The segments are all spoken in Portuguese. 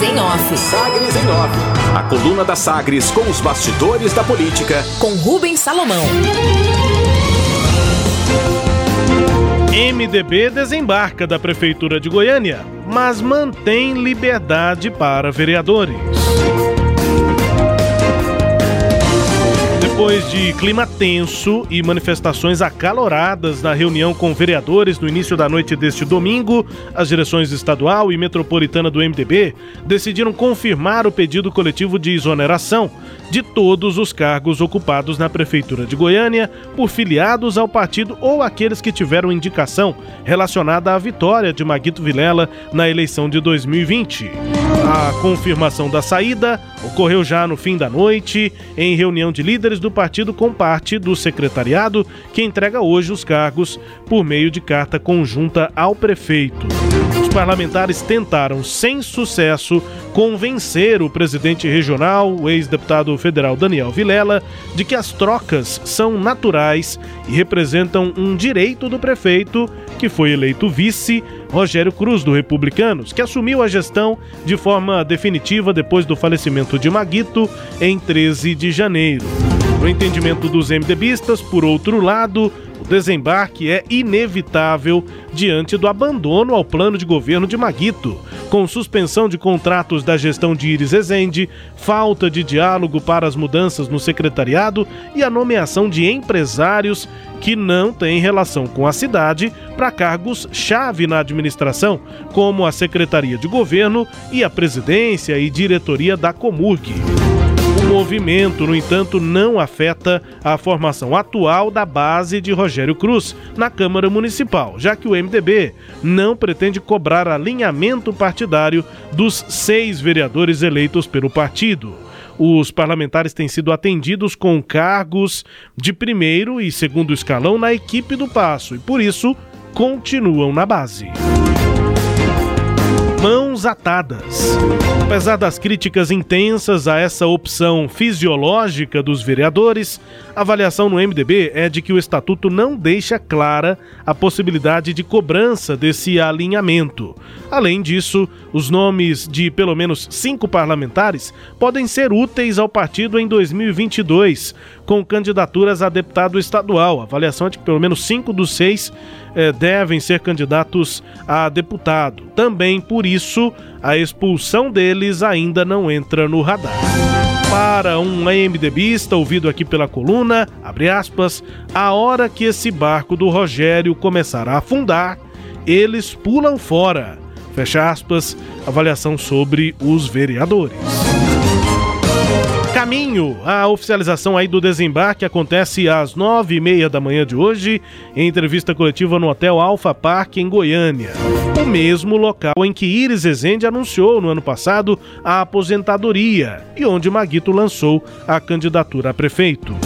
Sagres em Off. Sagres em Off. A coluna da Sagres com os bastidores da política. Com Rubens Salomão. MDB desembarca da Prefeitura de Goiânia, mas mantém liberdade para vereadores. Depois de clima tenso e manifestações acaloradas na reunião com vereadores no início da noite deste domingo, as direções estadual e metropolitana do MDB decidiram confirmar o pedido coletivo de exoneração de todos os cargos ocupados na Prefeitura de Goiânia por filiados ao partido ou aqueles que tiveram indicação relacionada à vitória de Maguito Vilela na eleição de 2020. A confirmação da saída ocorreu já no fim da noite, em reunião de líderes do partido com parte do secretariado, que entrega hoje os cargos por meio de carta conjunta ao prefeito. Os parlamentares tentaram, sem sucesso, convencer o presidente regional, o ex-deputado federal Daniel Vilela, de que as trocas são naturais e representam um direito do prefeito, que foi eleito vice, Rogério Cruz, do Republicanos, que assumiu a gestão de forma definitiva depois do falecimento de Maguito em 13 de janeiro. No entendimento dos MDBistas, por outro lado, o desembarque é inevitável diante do abandono ao plano de governo de Maguito, com suspensão de contratos da gestão de Iris Ezende, falta de diálogo para as mudanças no secretariado e a nomeação de empresários que não têm relação com a cidade para cargos-chave na administração, como a Secretaria de Governo e a Presidência e Diretoria da Comurg. Movimento, no entanto, não afeta a formação atual da base de Rogério Cruz na Câmara Municipal, já que o MDB não pretende cobrar alinhamento partidário dos seis vereadores eleitos pelo partido. Os parlamentares têm sido atendidos com cargos de primeiro e segundo escalão na equipe do Passo e, por isso, continuam na base mãos atadas. Apesar das críticas intensas a essa opção fisiológica dos vereadores, a avaliação no MDB é de que o estatuto não deixa clara a possibilidade de cobrança desse alinhamento. Além disso, os nomes de pelo menos cinco parlamentares podem ser úteis ao partido em 2022, com candidaturas a deputado estadual. A avaliação é de que pelo menos cinco dos seis eh, devem ser candidatos a deputado. Também por isso, a expulsão deles ainda não entra no radar. Para um MDBista ouvido aqui pela coluna, abre aspas, a hora que esse barco do Rogério começar a afundar, eles pulam fora. Fecha aspas, avaliação sobre os vereadores caminho. A oficialização aí do desembarque acontece às nove e meia da manhã de hoje, em entrevista coletiva no Hotel Alfa Park, em Goiânia. O mesmo local em que Iris Ezende anunciou no ano passado a aposentadoria e onde Maguito lançou a candidatura a prefeito.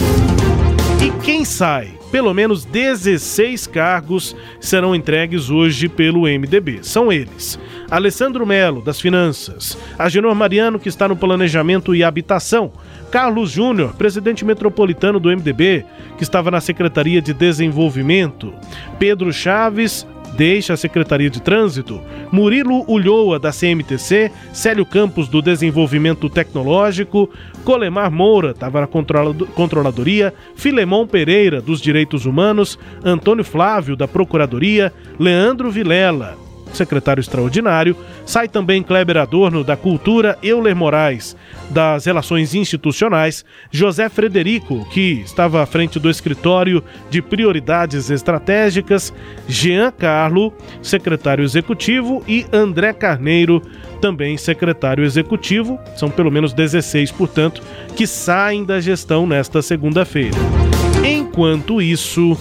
E quem sai? Pelo menos 16 cargos serão entregues hoje pelo MDB. São eles: Alessandro Melo, das Finanças, Agenor Mariano, que está no Planejamento e Habitação, Carlos Júnior, presidente metropolitano do MDB, que estava na Secretaria de Desenvolvimento, Pedro Chaves, deixa a Secretaria de Trânsito, Murilo Ulloa, da CMTC, Célio Campos, do Desenvolvimento Tecnológico, Colemar Moura, estava na Controladoria, Filemon Pereira, dos Direitos Humanos, Antônio Flávio, da Procuradoria, Leandro Vilela, secretário extraordinário, sai também Kleber Adorno, da Cultura, Euler Moraes, das Relações Institucionais, José Frederico, que estava à frente do escritório de prioridades estratégicas, Jean Carlo, secretário executivo, e André Carneiro, também secretário executivo. São pelo menos 16, portanto, que saem da gestão nesta segunda-feira. Enquanto isso,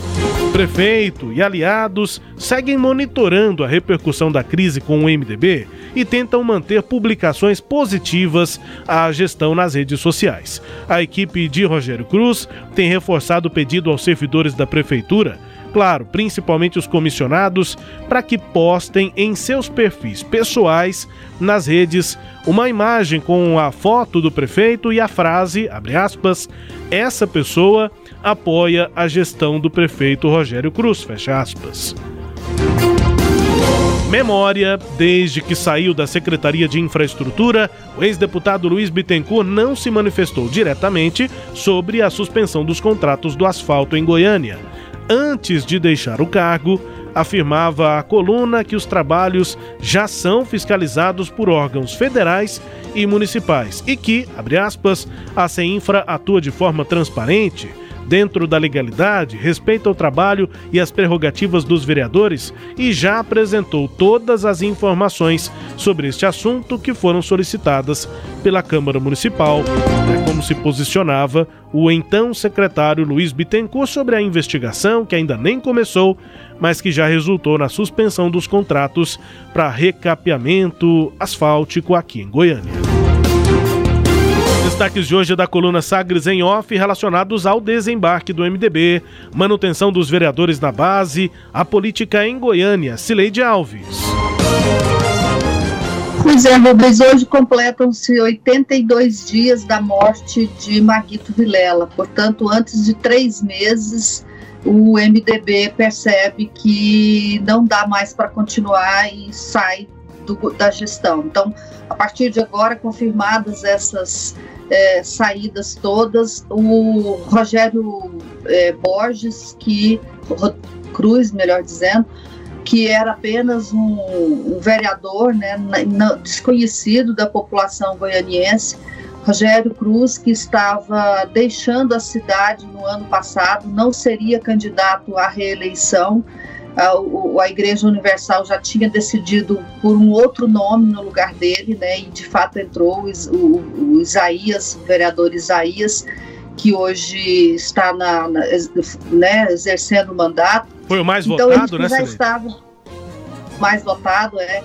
prefeito e aliados seguem monitorando a repercussão da crise com o MDB e tentam manter publicações positivas à gestão nas redes sociais. A equipe de Rogério Cruz tem reforçado o pedido aos servidores da prefeitura claro, principalmente os comissionados, para que postem em seus perfis pessoais nas redes uma imagem com a foto do prefeito e a frase, abre aspas, essa pessoa apoia a gestão do prefeito Rogério Cruz, fecha aspas. Memória, desde que saiu da Secretaria de Infraestrutura, o ex-deputado Luiz Bittencourt não se manifestou diretamente sobre a suspensão dos contratos do asfalto em Goiânia. Antes de deixar o cargo, afirmava a coluna que os trabalhos já são fiscalizados por órgãos federais e municipais e que, abre aspas, a CEINFRA atua de forma transparente dentro da legalidade, respeita o trabalho e as prerrogativas dos vereadores e já apresentou todas as informações sobre este assunto que foram solicitadas pela Câmara Municipal. É como se posicionava o então secretário Luiz Bittencourt sobre a investigação que ainda nem começou, mas que já resultou na suspensão dos contratos para recapeamento asfáltico aqui em Goiânia. Destaques de hoje da coluna Sagres em Off relacionados ao desembarque do MDB, manutenção dos vereadores na base, a política em Goiânia. Cileide Alves. Pois é, Rubens, hoje completam-se 82 dias da morte de Maguito Vilela. Portanto, antes de três meses, o MDB percebe que não dá mais para continuar e sai do, da gestão. Então, a partir de agora, confirmadas essas é, saídas todas, o Rogério é, Borges, que Cruz, melhor dizendo, que era apenas um, um vereador né, desconhecido da população goianiense, Rogério Cruz, que estava deixando a cidade no ano passado, não seria candidato à reeleição, a, a Igreja Universal já tinha decidido por um outro nome no lugar dele, né? E de fato entrou o, o, o Isaías, o vereador Isaías, que hoje está na, na né, exercendo o mandato. Foi o mais então, votado, né? Já estava mais votado, é.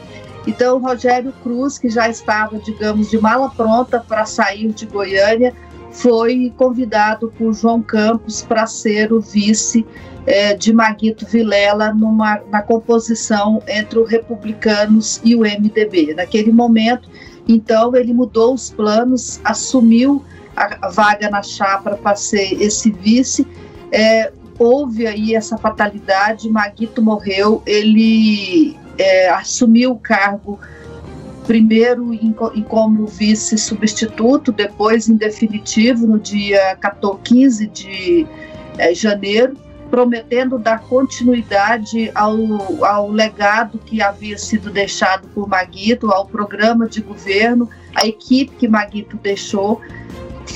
Então, o Rogério Cruz, que já estava, digamos, de mala pronta para sair de Goiânia, foi convidado por João Campos para ser o vice é, de Maguito Vilela numa, na composição entre os republicanos e o MDB. Naquele momento, então, ele mudou os planos, assumiu a vaga na chapa para ser esse vice. É, houve aí essa fatalidade, Maguito morreu, ele é, assumiu o cargo primeiro em, em como vice substituto, depois em definitivo no dia 14, 15 de é, janeiro prometendo dar continuidade ao, ao legado que havia sido deixado por Maguito, ao programa de governo, a equipe que Maguito deixou.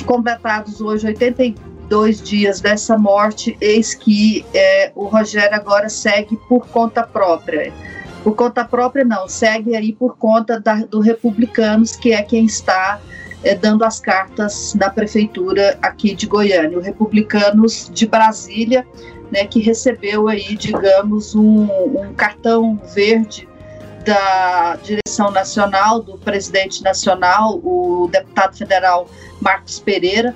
Completados hoje 82 dias dessa morte, eis que é, o Rogério agora segue por conta própria. Por conta própria, não, segue aí por conta da, do Republicanos, que é quem está é, dando as cartas da prefeitura aqui de Goiânia. O Republicanos de Brasília né, que recebeu aí, digamos, um, um cartão verde da direção nacional, do presidente nacional, o deputado federal Marcos Pereira,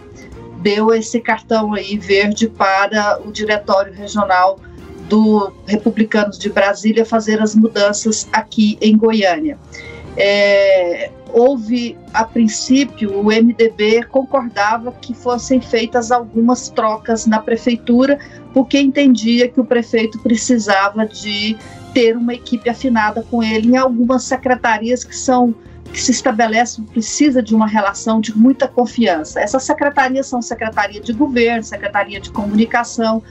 deu esse cartão aí verde para o diretório regional do Republicanos de Brasília fazer as mudanças aqui em Goiânia. É, houve, a princípio, o MDB concordava que fossem feitas algumas trocas na prefeitura, porque entendia que o prefeito precisava de ter uma equipe afinada com ele em algumas secretarias que são que se estabelece precisa de uma relação de muita confiança. Essas secretarias são secretaria de governo, secretaria de comunicação,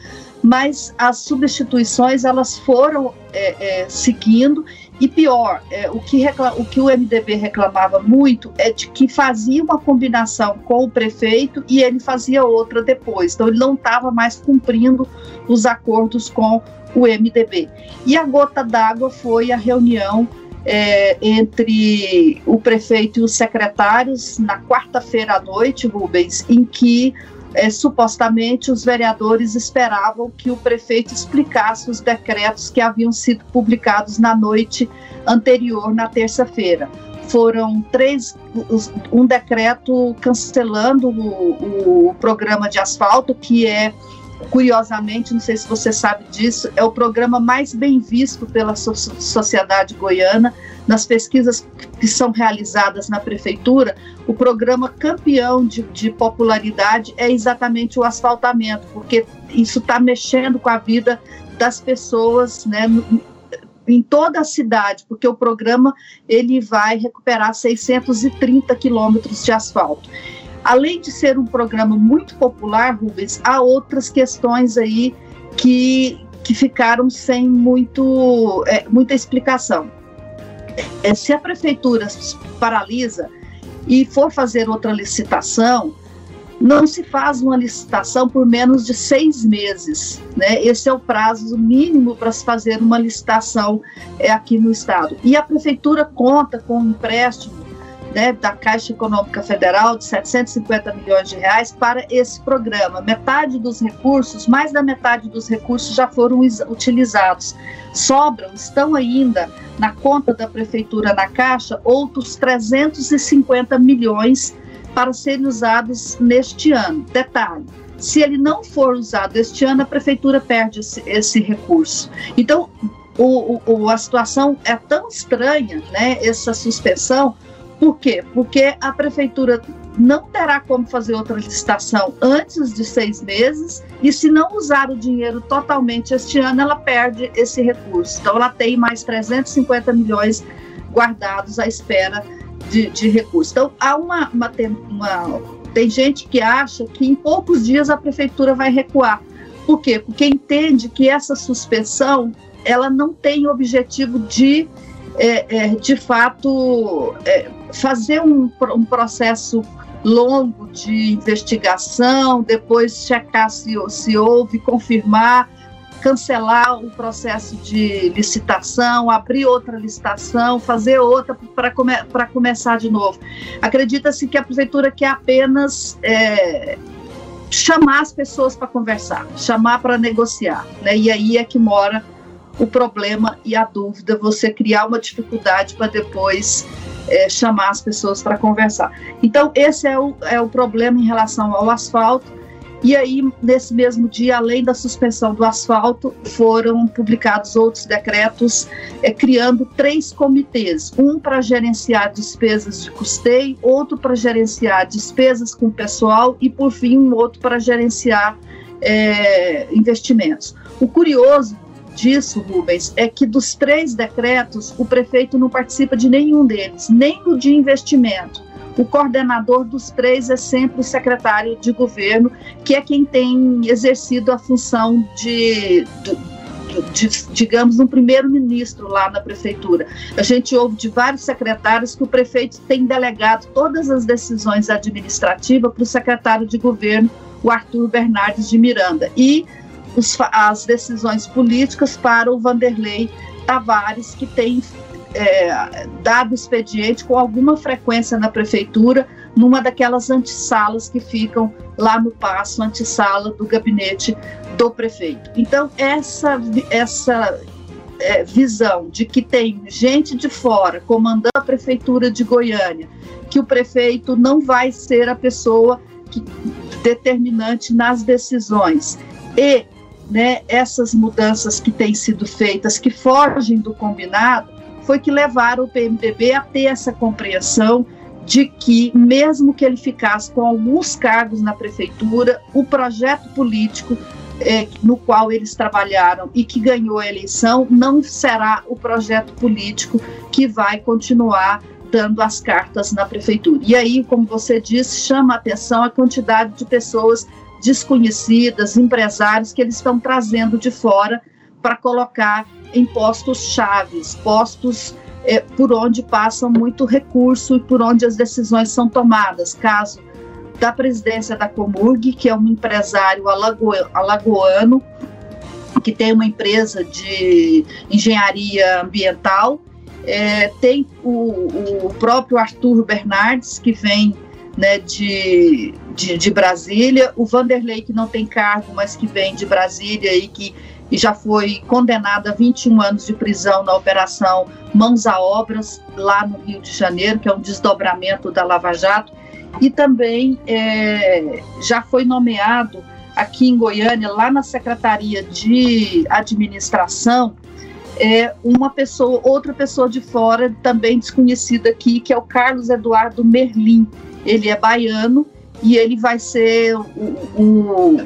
mas as substituições elas foram é, é, seguindo e pior, é, o, que o que o MDB reclamava muito é de que fazia uma combinação com o prefeito e ele fazia outra depois. Então ele não estava mais cumprindo os acordos com o MDB. E a gota d'água foi a reunião é, entre o prefeito e os secretários na quarta-feira à noite, Rubens, em que é, supostamente os vereadores esperavam que o prefeito explicasse os decretos que haviam sido publicados na noite anterior, na terça-feira. Foram três, um decreto cancelando o, o programa de asfalto, que é curiosamente, não sei se você sabe disso, é o programa mais bem visto pela so sociedade goiana. Nas pesquisas que são realizadas na prefeitura, o programa campeão de, de popularidade é exatamente o asfaltamento, porque isso está mexendo com a vida das pessoas, né, em toda a cidade, porque o programa ele vai recuperar 630 quilômetros de asfalto. Além de ser um programa muito popular, Rubens, há outras questões aí que, que ficaram sem muito, é, muita explicação. É, se a prefeitura paralisa e for fazer outra licitação, não se faz uma licitação por menos de seis meses. Né? Esse é o prazo mínimo para se fazer uma licitação é, aqui no Estado. E a Prefeitura conta com um empréstimo né, da Caixa Econômica Federal de 750 milhões de reais para esse programa. Metade dos recursos, mais da metade dos recursos já foram utilizados. Sobram, estão ainda na conta da Prefeitura na Caixa outros 350 milhões para serem usados neste ano. Detalhe: se ele não for usado este ano, a prefeitura perde esse, esse recurso. Então, o, o, a situação é tão estranha, né, essa suspensão, por quê? Porque a prefeitura não terá como fazer outra licitação antes de seis meses, e se não usar o dinheiro totalmente este ano, ela perde esse recurso. Então, ela tem mais 350 milhões guardados à espera de, de. Então, há uma, uma, uma, Tem gente que acha que em poucos dias a prefeitura vai recuar. Por quê? Porque entende que essa suspensão ela não tem objetivo de, é, é, de fato, é, fazer um, um processo longo de investigação, depois checar se, se houve, confirmar cancelar o processo de licitação, abrir outra licitação, fazer outra para come, começar de novo. Acredita-se que a prefeitura quer apenas é, chamar as pessoas para conversar, chamar para negociar, né? E aí é que mora o problema e a dúvida, você criar uma dificuldade para depois é, chamar as pessoas para conversar. Então, esse é o, é o problema em relação ao asfalto e aí, nesse mesmo dia, além da suspensão do asfalto, foram publicados outros decretos é, criando três comitês: um para gerenciar despesas de custeio, outro para gerenciar despesas com pessoal e, por fim, um outro para gerenciar é, investimentos. O curioso disso, Rubens, é que dos três decretos, o prefeito não participa de nenhum deles, nem o de investimento o coordenador dos três é sempre o secretário de governo, que é quem tem exercido a função de, de, de digamos, um primeiro-ministro lá na prefeitura. A gente ouve de vários secretários que o prefeito tem delegado todas as decisões administrativas para o secretário de governo, o Arthur Bernardes de Miranda, e os, as decisões políticas para o Vanderlei Tavares, que tem é, dado expediente com alguma frequência na prefeitura, numa daquelas antessalas que ficam lá no passo, antessala do gabinete do prefeito. Então, essa, essa é, visão de que tem gente de fora comandando a prefeitura de Goiânia, que o prefeito não vai ser a pessoa que, determinante nas decisões e né, essas mudanças que têm sido feitas, que fogem do combinado, foi que levaram o PMDB a ter essa compreensão de que, mesmo que ele ficasse com alguns cargos na prefeitura, o projeto político é, no qual eles trabalharam e que ganhou a eleição não será o projeto político que vai continuar dando as cartas na prefeitura. E aí, como você disse, chama a atenção a quantidade de pessoas desconhecidas, empresários que eles estão trazendo de fora para colocar em postos chaves, postos é, por onde passa muito recurso e por onde as decisões são tomadas. Caso da presidência da Comurg, que é um empresário alago alagoano, que tem uma empresa de engenharia ambiental, é, tem o, o, próprio Arthur Bernardes, que vem né, de, de, de, Brasília, o Vanderlei, que não tem cargo, mas que vem de Brasília e que e já foi condenado a 21 anos de prisão na operação Mãos à Obras, lá no Rio de Janeiro, que é um desdobramento da Lava Jato, e também é, já foi nomeado aqui em Goiânia, lá na Secretaria de Administração, é uma pessoa, outra pessoa de fora, também desconhecida aqui, que é o Carlos Eduardo Merlim. Ele é baiano e ele vai ser o,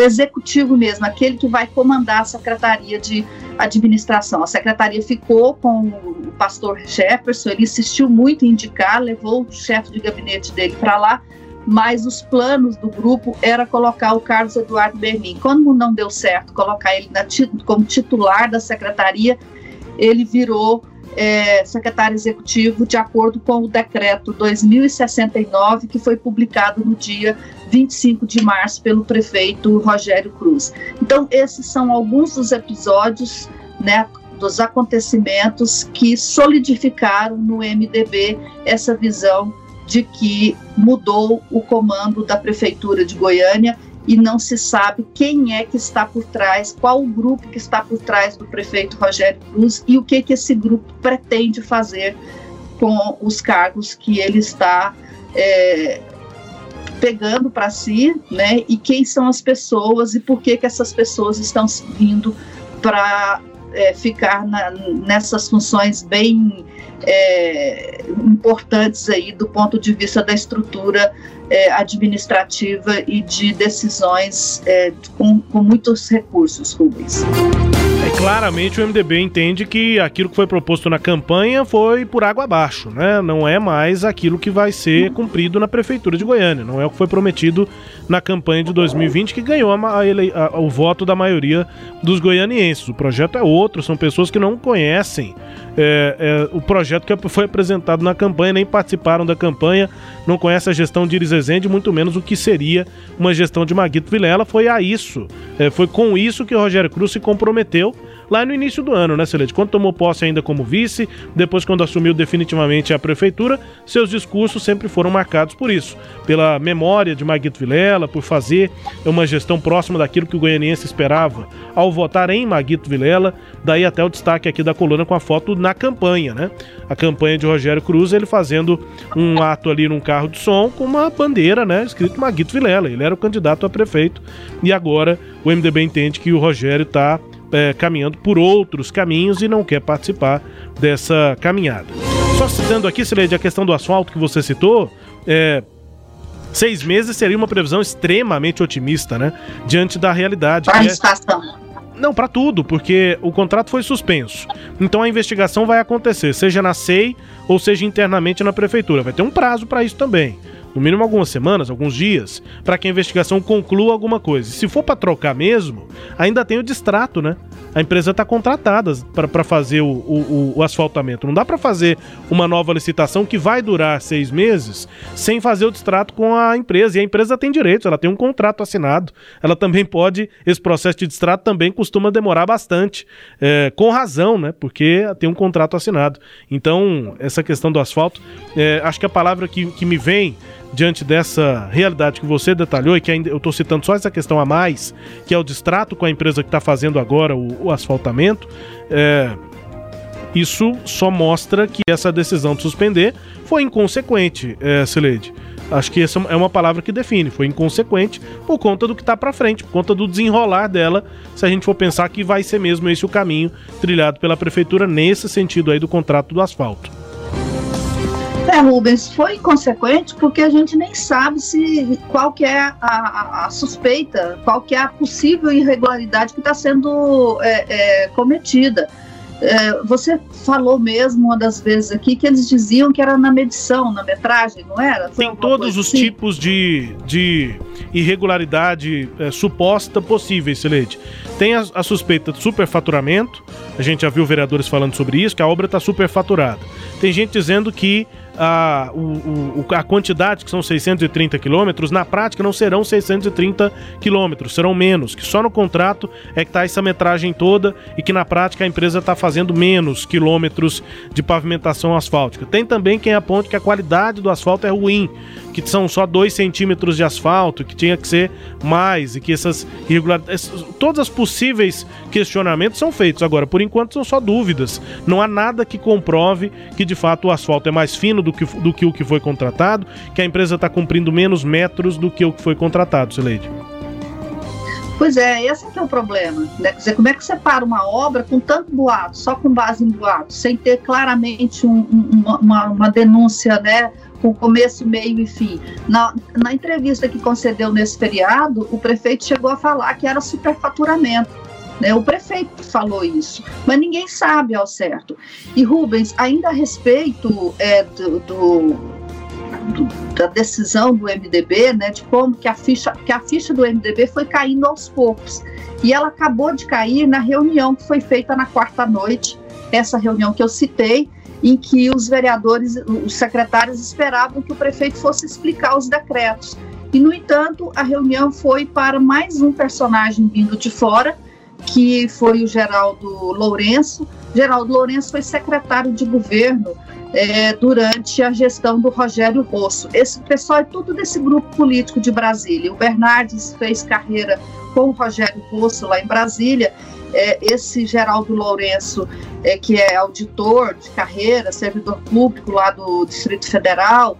executivo mesmo, aquele que vai comandar a Secretaria de administração. A secretaria ficou com o pastor Jefferson, ele insistiu muito em indicar, levou o chefe de gabinete dele para lá, mas os planos do grupo era colocar o Carlos Eduardo Berlim. Quando não deu certo colocar ele na, como titular da secretaria, ele virou é, secretário executivo de acordo com o decreto 2069, que foi publicado no dia 25 de março pelo prefeito Rogério Cruz. Então, esses são alguns dos episódios, né, dos acontecimentos que solidificaram no MDB essa visão de que mudou o comando da prefeitura de Goiânia e não se sabe quem é que está por trás, qual o grupo que está por trás do prefeito Rogério Cruz e o que, que esse grupo pretende fazer com os cargos que ele está é, pegando para si, né? E quem são as pessoas e por que, que essas pessoas estão vindo para é, ficar na, nessas funções bem é, importantes aí do ponto de vista da estrutura é, administrativa e de decisões é, com, com muitos recursos, Rubens. É, claramente o MDB entende que aquilo que foi proposto na campanha foi por água abaixo, né? Não é mais aquilo que vai ser cumprido na Prefeitura de Goiânia, não é o que foi prometido na campanha de 2020 que ganhou a, a, a, o voto da maioria dos goianienses. O projeto é outro, são pessoas que não conhecem é, é, o projeto que foi apresentado na campanha, nem participaram da campanha, não conhecem a gestão de Iris Rezende, muito menos o que seria uma gestão de Maguito Vilela. Foi a isso, é, foi com isso que o Rogério Cruz se comprometeu lá no início do ano, né, Celeste? Quando tomou posse ainda como vice, depois quando assumiu definitivamente a prefeitura, seus discursos sempre foram marcados por isso, pela memória de Maguito Vilela, por fazer uma gestão próxima daquilo que o goianiense esperava ao votar em Maguito Vilela, daí até o destaque aqui da coluna com a foto na campanha, né? A campanha de Rogério Cruz, ele fazendo um ato ali num carro de som com uma bandeira, né, escrito Maguito Vilela. Ele era o candidato a prefeito e agora o MDB entende que o Rogério está é, caminhando por outros caminhos e não quer participar dessa caminhada. Só citando aqui, Sileide, a questão do asfalto que você citou, é, seis meses seria uma previsão extremamente otimista, né? Diante da realidade. Para a estação. É... Não, para tudo, porque o contrato foi suspenso. Então a investigação vai acontecer, seja na SEI ou seja internamente na prefeitura. Vai ter um prazo para isso também no mínimo algumas semanas, alguns dias, para que a investigação conclua alguma coisa. Se for para trocar mesmo, ainda tem o distrato, né? A empresa está contratada para fazer o, o, o, asfaltamento. Não dá para fazer uma nova licitação que vai durar seis meses sem fazer o distrato com a empresa. E a empresa tem direitos, ela tem um contrato assinado. Ela também pode. Esse processo de distrato também costuma demorar bastante. É, com razão, né? Porque tem um contrato assinado. Então, essa questão do asfalto, é, acho que a palavra que, que me vem diante dessa realidade que você detalhou e que ainda eu estou citando só essa questão a mais, que é o distrato com a empresa que está fazendo agora o, o asfaltamento, é, isso só mostra que essa decisão de suspender foi inconsequente, é. Acho que essa é uma palavra que define. Foi inconsequente por conta do que está para frente, por conta do desenrolar dela. Se a gente for pensar que vai ser mesmo esse o caminho trilhado pela prefeitura nesse sentido aí do contrato do asfalto. É, Rubens, foi inconsequente porque a gente nem sabe se qual que é a, a, a suspeita, qual que é a possível irregularidade que está sendo é, é, cometida. É, você falou mesmo uma das vezes aqui que eles diziam que era na medição, na metragem, não era? Foi Tem todos os assim? tipos de, de irregularidade é, suposta possíveis, Celede. Tem a, a, suspeita de superfaturamento, a gente já viu vereadores falando sobre isso, que a obra está superfaturada. Tem gente dizendo que a, o, a quantidade, que são 630 quilômetros, na prática não serão 630 quilômetros, serão menos, que só no contrato é que está essa metragem toda e que na prática a empresa está fazendo menos quilômetros de pavimentação asfáltica. Tem também quem aponte que a qualidade do asfalto é ruim, que são só 2 centímetros de asfalto, que tinha que ser mais e que essas irregularidades. Todas as possíveis questionamentos são feitos. Agora, por enquanto, são só dúvidas. Não há nada que comprove que de fato o asfalto é mais fino do que, do que o que foi contratado, que a empresa está cumprindo menos metros do que o que foi contratado, Sileide. Pois é, esse é que é o problema. Né? Quer dizer, como é que você para uma obra com tanto boato, só com base em boato, sem ter claramente um, um, uma, uma denúncia, né, com começo, meio e fim. Na, na entrevista que concedeu nesse feriado, o prefeito chegou a falar que era superfaturamento. Né? O prefeito falou isso, mas ninguém sabe ao certo. E Rubens, ainda a respeito é, do, do, do, da decisão do MDB, né, de como que a ficha que a ficha do MDB foi caindo aos poucos. E ela acabou de cair na reunião que foi feita na quarta noite, essa reunião que eu citei, em que os vereadores, os secretários esperavam que o prefeito fosse explicar os decretos. E, no entanto, a reunião foi para mais um personagem vindo de fora, que foi o Geraldo Lourenço. Geraldo Lourenço foi secretário de governo é, durante a gestão do Rogério Rosso. Esse pessoal é tudo desse grupo político de Brasília. O Bernardes fez carreira com o Rogério Rosso lá em Brasília é, esse Geraldo Lourenço, é, que é auditor de carreira, servidor público lá do Distrito Federal,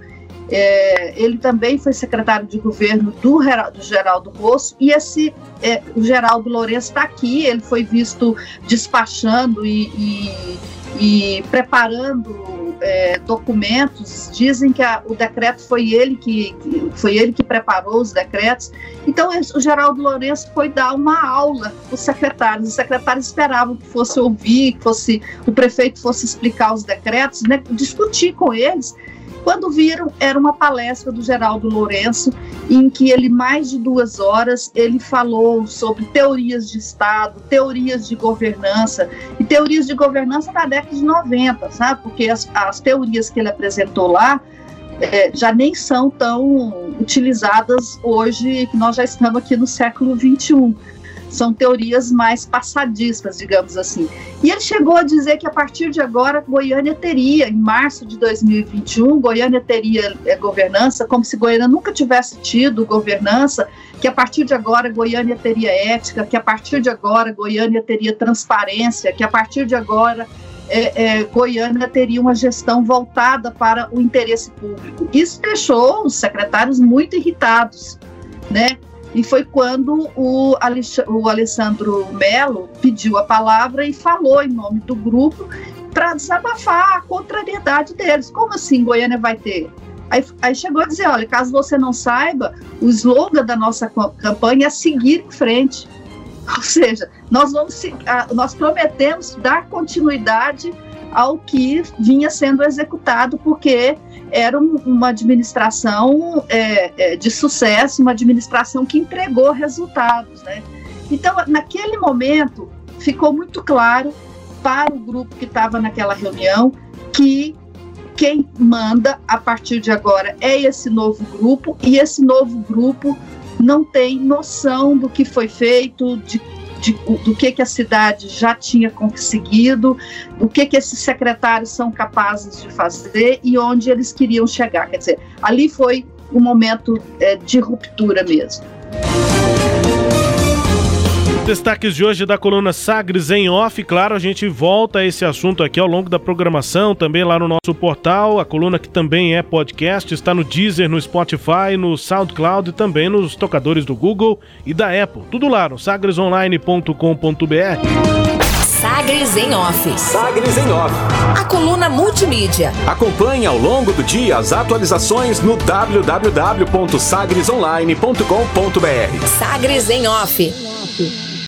é, ele também foi secretário de governo do, do Geraldo Rosso, e esse é, o Geraldo Lourenço está aqui, ele foi visto despachando e, e, e preparando é, documentos dizem que a, o decreto foi ele que, que, foi ele que preparou os decretos. Então o Geraldo Lourenço foi dar uma aula para os secretários. Os secretários esperavam que fosse ouvir, que fosse o prefeito fosse explicar os decretos, né, discutir com eles. Quando viram, era uma palestra do Geraldo Lourenço, em que ele, mais de duas horas, ele falou sobre teorias de Estado, teorias de governança, e teorias de governança da década de 90, sabe? Porque as, as teorias que ele apresentou lá é, já nem são tão utilizadas hoje, que nós já estamos aqui no século 21 são teorias mais passadistas, digamos assim. E ele chegou a dizer que a partir de agora Goiânia teria, em março de 2021, Goiânia teria é, governança, como se Goiânia nunca tivesse tido governança, que a partir de agora Goiânia teria ética, que a partir de agora Goiânia teria transparência, que a partir de agora é, é, Goiânia teria uma gestão voltada para o interesse público. Isso deixou os secretários muito irritados, né? E foi quando o, o Alessandro Melo pediu a palavra e falou em nome do grupo para desabafar a contrariedade deles. Como assim Goiânia vai ter? Aí, aí, chegou a dizer: olha, caso você não saiba, o slogan da nossa campanha é seguir em frente. Ou seja, nós, vamos, nós prometemos dar continuidade ao que vinha sendo executado, porque era uma administração é, é, de sucesso, uma administração que entregou resultados. Né? Então, naquele momento, ficou muito claro para o grupo que estava naquela reunião que quem manda a partir de agora é esse novo grupo e esse novo grupo não tem noção do que foi feito, de de, do que, que a cidade já tinha conseguido, o que, que esses secretários são capazes de fazer e onde eles queriam chegar. Quer dizer, ali foi um momento é, de ruptura mesmo. Destaques de hoje da coluna Sagres em Off. Claro, a gente volta a esse assunto aqui ao longo da programação, também lá no nosso portal. A coluna que também é podcast, está no Deezer, no Spotify, no SoundCloud e também nos tocadores do Google e da Apple. Tudo lá no sagresonline.com.br. Sagres em Off. Sagres em Off. A coluna multimídia. Acompanhe ao longo do dia as atualizações no www.sagresonline.com.br. Sagres em Off.